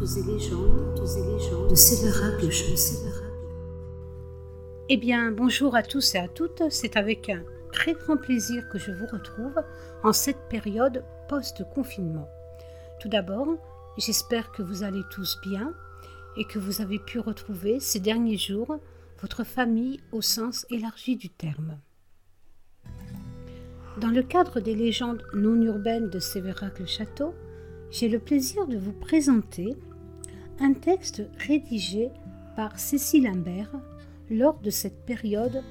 de Sévérac le Eh bien, bonjour à tous et à toutes. C'est avec un très grand plaisir que je vous retrouve en cette période post-confinement. Tout d'abord, j'espère que vous allez tous bien et que vous avez pu retrouver ces derniers jours votre famille au sens élargi du terme. Dans le cadre des légendes non urbaines de Sévérac-le-Château, j'ai le plaisir de vous présenter un texte rédigé par Cécile Imbert lors de cette période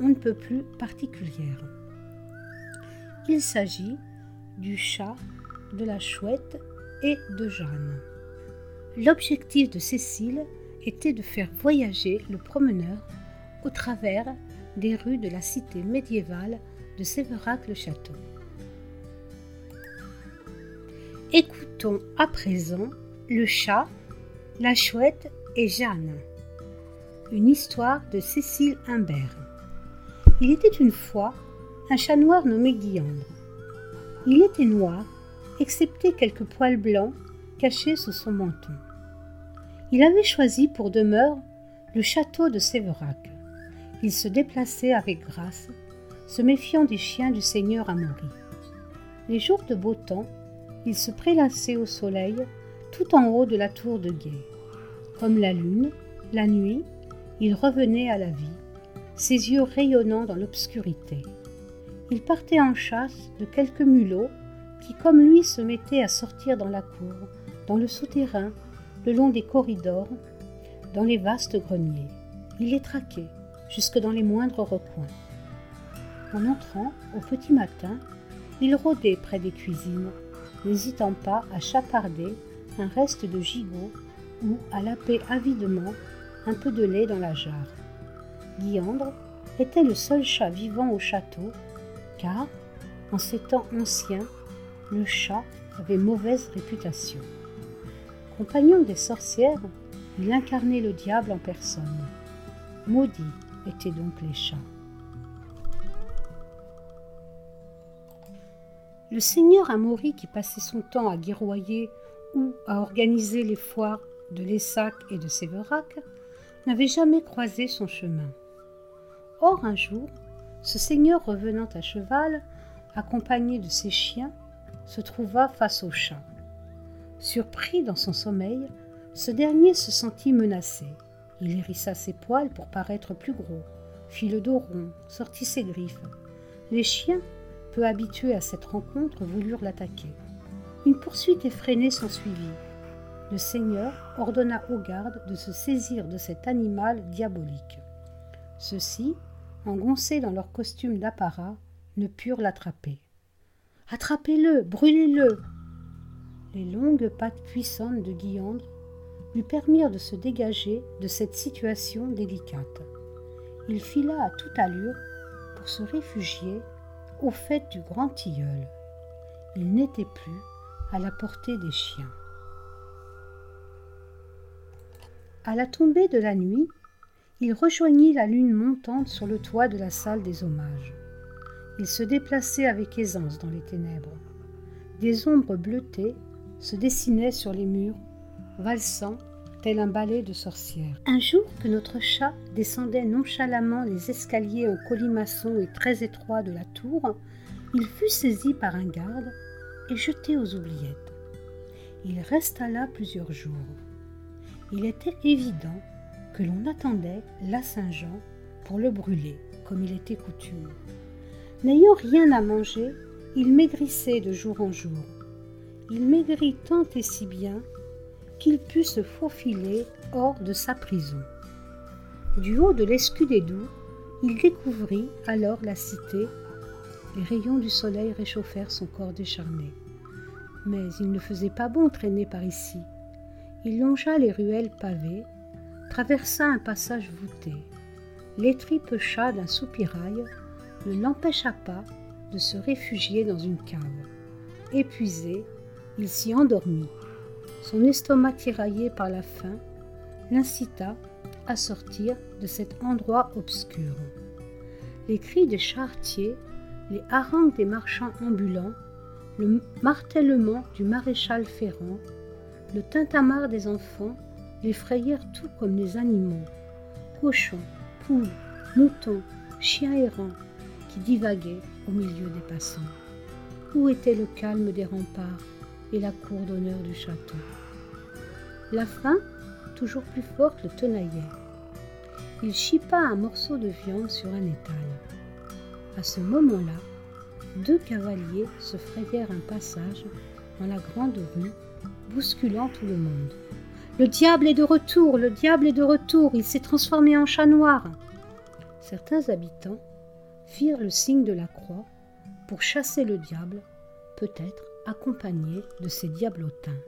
on ne peut plus particulière. Il s'agit du chat, de la chouette et de Jeanne. L'objectif de Cécile était de faire voyager le promeneur au travers des rues de la cité médiévale de Sévérac-le-Château. Écoutons à présent Le chat, la chouette et Jeanne. Une histoire de Cécile Imbert. Il était une fois un chat noir nommé Guillandre. Il était noir, excepté quelques poils blancs cachés sous son menton. Il avait choisi pour demeure le château de Sévérac. Il se déplaçait avec grâce, se méfiant des chiens du seigneur Amaury. Les jours de beau temps, il se prélassait au soleil tout en haut de la tour de guet. Comme la lune, la nuit, il revenait à la vie, ses yeux rayonnant dans l'obscurité. Il partait en chasse de quelques mulots qui, comme lui, se mettaient à sortir dans la cour, dans le souterrain, le long des corridors, dans les vastes greniers. Il les traquait, jusque dans les moindres recoins. En entrant, au petit matin, il rôdait près des cuisines, n'hésitant pas à chaparder un reste de gigot ou à laper avidement un peu de lait dans la jarre. Guillandre était le seul chat vivant au château, car, en ces temps anciens, le chat avait mauvaise réputation. Compagnon des sorcières, il incarnait le diable en personne. Maudits étaient donc les chats. Le seigneur Amaury, qui passait son temps à guerroyer ou à organiser les foires de Lessac et de Séverac, n'avait jamais croisé son chemin. Or, un jour, ce seigneur revenant à cheval, accompagné de ses chiens, se trouva face au chat. Surpris dans son sommeil, ce dernier se sentit menacé. Il hérissa ses poils pour paraître plus gros, fit le dos rond, sortit ses griffes. Les chiens, peu habitués à cette rencontre, voulurent l'attaquer. Une poursuite effrénée s'ensuivit. Le Seigneur ordonna aux gardes de se saisir de cet animal diabolique. Ceux-ci, engoncés dans leur costume d'apparat, ne purent l'attraper. Attrapez-le, brûlez-le Les longues pattes puissantes de Guillandre lui permirent de se dégager de cette situation délicate. Il fila à toute allure pour se réfugier au fait du grand tilleul. Il n'était plus à la portée des chiens. À la tombée de la nuit, il rejoignit la lune montante sur le toit de la salle des hommages. Il se déplaçait avec aisance dans les ténèbres. Des ombres bleutées se dessinaient sur les murs, valsant tel un ballet de sorcières. Un jour que notre chat descendait nonchalamment les escaliers en colimaçon et très étroits de la tour, il fut saisi par un garde et jeté aux oubliettes. Il resta là plusieurs jours. Il était évident que l'on attendait la Saint-Jean pour le brûler, comme il était coutume. N'ayant rien à manger, il maigrissait de jour en jour. Il maigrit tant et si bien qu'il put se faufiler hors de sa prison. Du haut de l'escudédou, il découvrit alors la cité. Les rayons du soleil réchauffèrent son corps décharné. Mais il ne faisait pas bon traîner par ici. Il longea les ruelles pavées, traversa un passage voûté. L'étripe-chat d'un soupirail ne l'empêcha pas de se réfugier dans une cave. Épuisé, il s'y endormit son estomac tiraillé par la faim l'incita à sortir de cet endroit obscur. Les cris des charretiers, les harangues des marchands ambulants, le martèlement du maréchal Ferrand le tintamarre des enfants les frayèrent tout comme des animaux, cochons, poules, moutons, chiens errants, qui divaguaient au milieu des passants. Où était le calme des remparts? Et la cour d'honneur du château La faim, toujours plus forte, le tenaillait. Il chipa un morceau de viande sur un étal. À ce moment-là, deux cavaliers se frayèrent un passage dans la grande rue, bousculant tout le monde. Le diable est de retour, le diable est de retour, il s'est transformé en chat noir. Certains habitants firent le signe de la croix pour chasser le diable, peut-être accompagné de ses diablotins.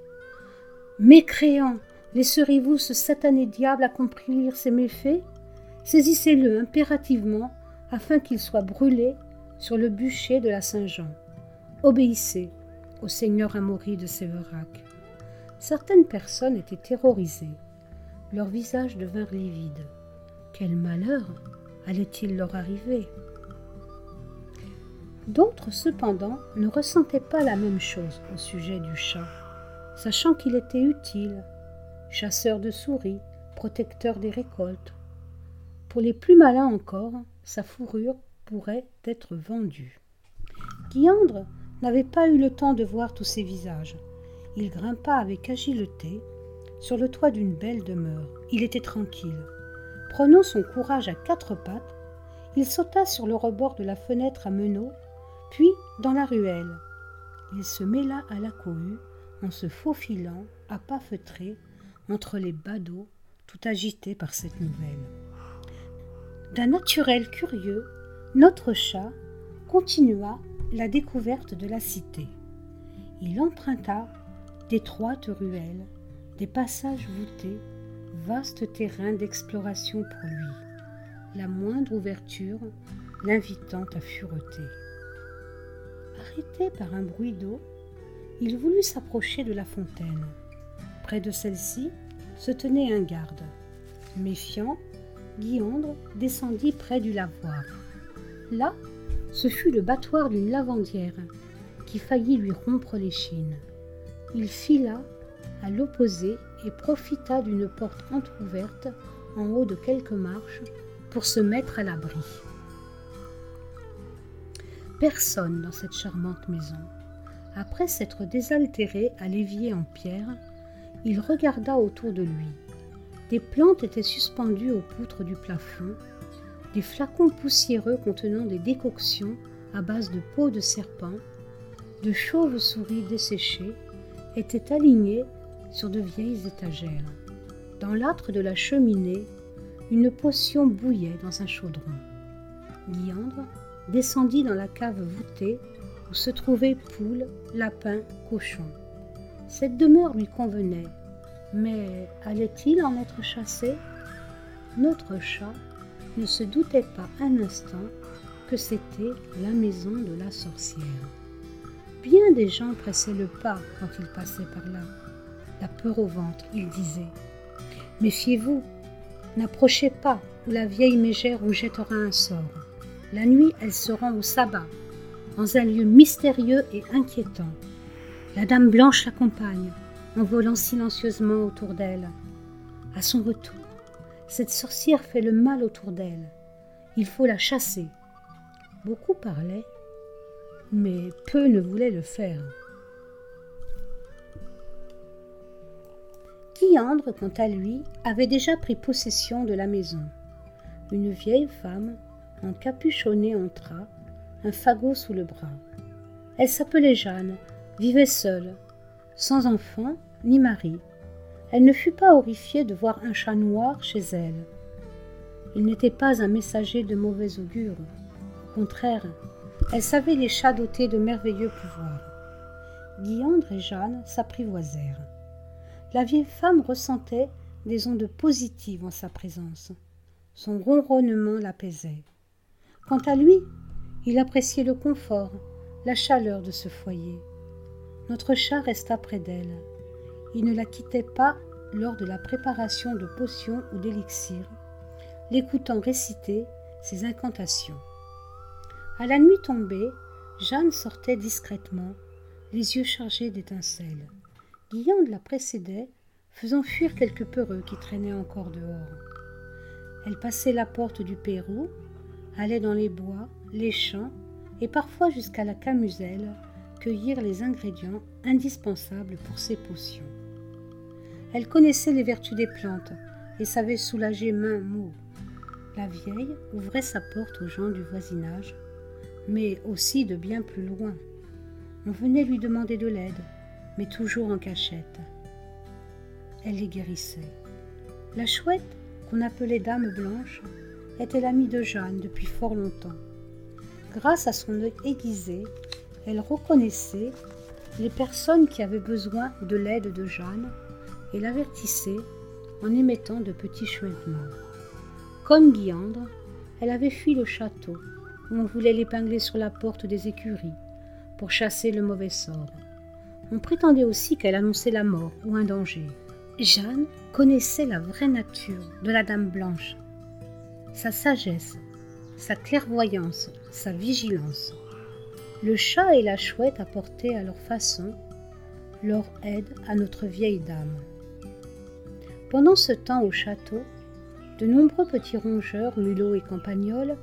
Mécréants, laisserez-vous ce satané diable accomplir ses méfaits? Saisissez-le impérativement afin qu'il soit brûlé sur le bûcher de la Saint-Jean. Obéissez au seigneur Amaury de Séverac. Certaines personnes étaient terrorisées. Leurs visages devinrent livides. Quel malheur allait-il leur arriver? D'autres, cependant, ne ressentaient pas la même chose au sujet du chat, sachant qu'il était utile, chasseur de souris, protecteur des récoltes. Pour les plus malins encore, sa fourrure pourrait être vendue. Guiandre n'avait pas eu le temps de voir tous ces visages il grimpa avec agilité sur le toit d'une belle demeure. Il était tranquille. Prenant son courage à quatre pattes, il sauta sur le rebord de la fenêtre à meneaux, puis dans la ruelle. Il se mêla à la cohue en se faufilant à pas feutrés entre les badauds tout agités par cette nouvelle. D'un naturel curieux, notre chat continua la découverte de la cité. Il emprunta d'étroites ruelles, des passages voûtés, vaste terrain d'exploration pour lui, la moindre ouverture l'invitant à fureter. Arrêté par un bruit d'eau, il voulut s'approcher de la fontaine. Près de celle-ci se tenait un garde. Méfiant, Guiandre descendit près du lavoir. Là, ce fut le battoir d'une lavandière qui faillit lui rompre l'échine. Il fila à l'opposé et profita d'une porte entr'ouverte en haut de quelques marches pour se mettre à l'abri. Personne dans cette charmante maison. Après s'être désaltéré à l'évier en pierre, il regarda autour de lui. Des plantes étaient suspendues aux poutres du plafond, des flacons poussiéreux contenant des décoctions à base de peau de serpent, de chauves-souris desséchées, étaient alignés sur de vieilles étagères. Dans l'âtre de la cheminée, une potion bouillait dans un chaudron. Guiandre descendit dans la cave voûtée où se trouvaient poules, lapins, cochons. Cette demeure lui convenait, mais allait-il en être chassé? Notre chat ne se doutait pas un instant que c'était la maison de la sorcière. Bien des gens pressaient le pas quand il passait par là. La peur au ventre, il disait. Méfiez-vous, n'approchez pas, ou la vieille mégère vous jettera un sort. La nuit, elle se rend au sabbat, dans un lieu mystérieux et inquiétant. La dame blanche l'accompagne, en volant silencieusement autour d'elle. À son retour, cette sorcière fait le mal autour d'elle. Il faut la chasser. Beaucoup parlaient, mais peu ne voulaient le faire. Guiandre, quant à lui, avait déjà pris possession de la maison. Une vieille femme, encapuchonnée, entra, un fagot sous le bras. Elle s'appelait Jeanne, vivait seule, sans enfant ni mari. Elle ne fut pas horrifiée de voir un chat noir chez elle. Il n'était pas un messager de mauvais augure. Au contraire, elle savait les chats dotés de merveilleux pouvoirs. Guiandre et Jeanne s'apprivoisèrent. La vieille femme ressentait des ondes positives en sa présence. Son ronronnement l'apaisait. Quant à lui, il appréciait le confort, la chaleur de ce foyer. Notre chat resta près d'elle. Il ne la quittait pas lors de la préparation de potions ou d'élixirs, l'écoutant réciter ses incantations. À la nuit tombée, Jeanne sortait discrètement, les yeux chargés d'étincelles. Guillaume la précédait, faisant fuir quelques peureux qui traînaient encore dehors. Elle passait la porte du Pérou, allait dans les bois, les champs, et parfois jusqu'à la Camuselle, cueillir les ingrédients indispensables pour ses potions. Elle connaissait les vertus des plantes et savait soulager main mots. La vieille ouvrait sa porte aux gens du voisinage, mais aussi de bien plus loin. On venait lui demander de l'aide, mais toujours en cachette. Elle les guérissait. La chouette, qu'on appelait Dame Blanche, était l'amie de Jeanne depuis fort longtemps. Grâce à son œil aiguisé, elle reconnaissait les personnes qui avaient besoin de l'aide de Jeanne et l'avertissait en émettant de petits chuintements. Comme Guiandre, elle avait fui le château, où on voulait l'épingler sur la porte des écuries, pour chasser le mauvais sort. On prétendait aussi qu'elle annonçait la mort ou un danger. Jeanne connaissait la vraie nature de la Dame Blanche, sa sagesse, sa clairvoyance, sa vigilance. Le chat et la chouette apportaient à leur façon leur aide à notre vieille dame. Pendant ce temps au château, de nombreux petits rongeurs, mulots et campagnols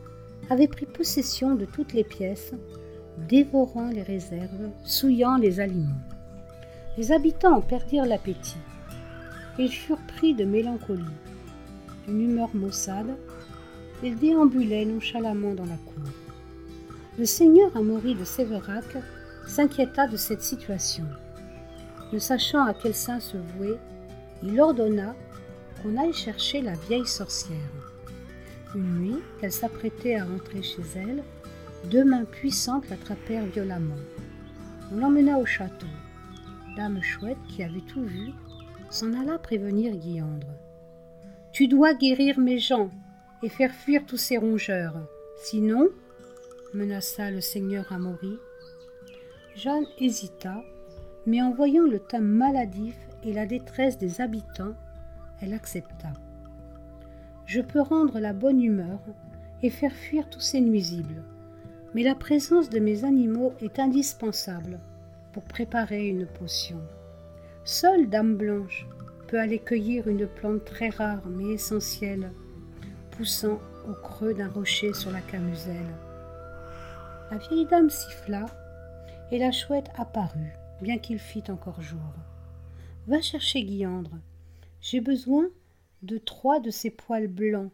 avaient pris possession de toutes les pièces, dévorant les réserves, souillant les aliments. Les habitants en perdirent l'appétit. Ils furent pris de mélancolie, d'une humeur maussade. Ils déambulaient nonchalamment dans la cour. Le seigneur Amaury de Sévérac s'inquiéta de cette situation. Ne sachant à quel saint se vouer, il ordonna qu'on aille chercher la vieille sorcière. Une nuit, qu'elle s'apprêtait à rentrer chez elle, deux mains puissantes l'attrapèrent violemment. On l'emmena au château. Dame Chouette, qui avait tout vu, s'en alla prévenir Guillandre. Tu dois guérir mes gens et faire fuir tous ces rongeurs. Sinon, menaça le seigneur Amaury. Jeanne hésita, mais en voyant le teint maladif et la détresse des habitants, elle accepta. Je peux rendre la bonne humeur et faire fuir tous ces nuisibles, mais la présence de mes animaux est indispensable pour préparer une potion. Seule Dame Blanche peut aller cueillir une plante très rare mais essentielle, poussant au creux d'un rocher sur la camuselle. La vieille dame siffla, et la chouette apparut, bien qu'il fît encore jour. Va chercher Guillandre. J'ai besoin de trois de ses poils blancs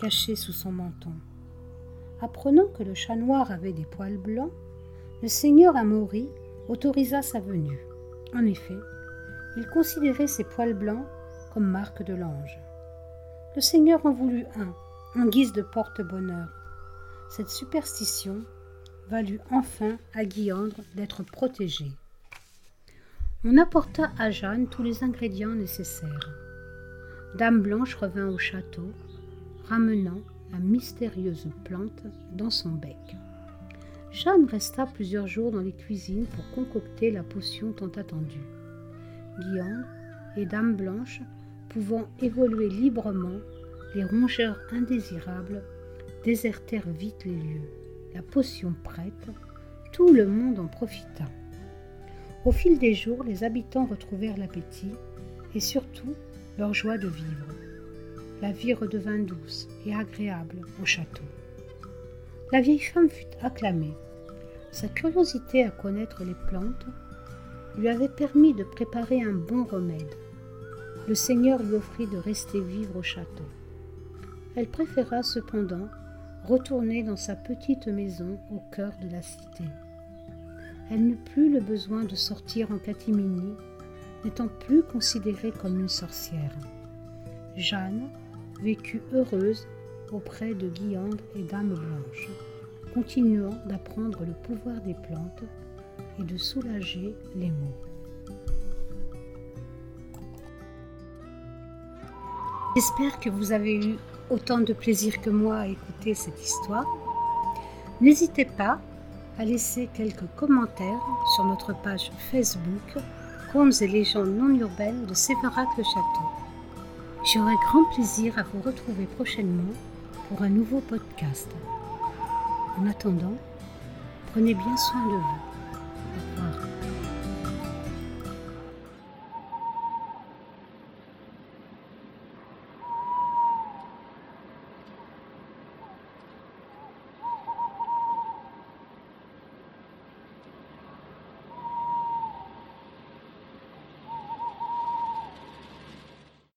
cachés sous son menton. Apprenant que le chat noir avait des poils blancs, le seigneur Amaury autorisa sa venue. En effet, il considérait ses poils blancs comme marque de l'ange. Le seigneur en voulut un, en guise de porte-bonheur. Cette superstition valut enfin à Guillandre d'être protégé. On apporta à Jeanne tous les ingrédients nécessaires. Dame Blanche revint au château, ramenant la mystérieuse plante dans son bec. Jeanne resta plusieurs jours dans les cuisines pour concocter la potion tant attendue. Guillaume et Dame Blanche, pouvant évoluer librement, les rongeurs indésirables désertèrent vite les lieux la potion prête, tout le monde en profita. Au fil des jours, les habitants retrouvèrent l'appétit et surtout leur joie de vivre. La vie redevint douce et agréable au château. La vieille femme fut acclamée. Sa curiosité à connaître les plantes lui avait permis de préparer un bon remède. Le Seigneur lui offrit de rester vivre au château. Elle préféra cependant retourner dans sa petite maison au cœur de la cité. Elle n'eut plus le besoin de sortir en catimini, n'étant plus considérée comme une sorcière. Jeanne vécut heureuse auprès de Guillandre et Dame Blanche, continuant d'apprendre le pouvoir des plantes et de soulager les maux. J'espère que vous avez eu autant de plaisir que moi à écouter cette histoire. N'hésitez pas à laisser quelques commentaires sur notre page Facebook Contes et légendes non urbaines de Séverac le Château. J'aurai grand plaisir à vous retrouver prochainement pour un nouveau podcast. En attendant, prenez bien soin de vous.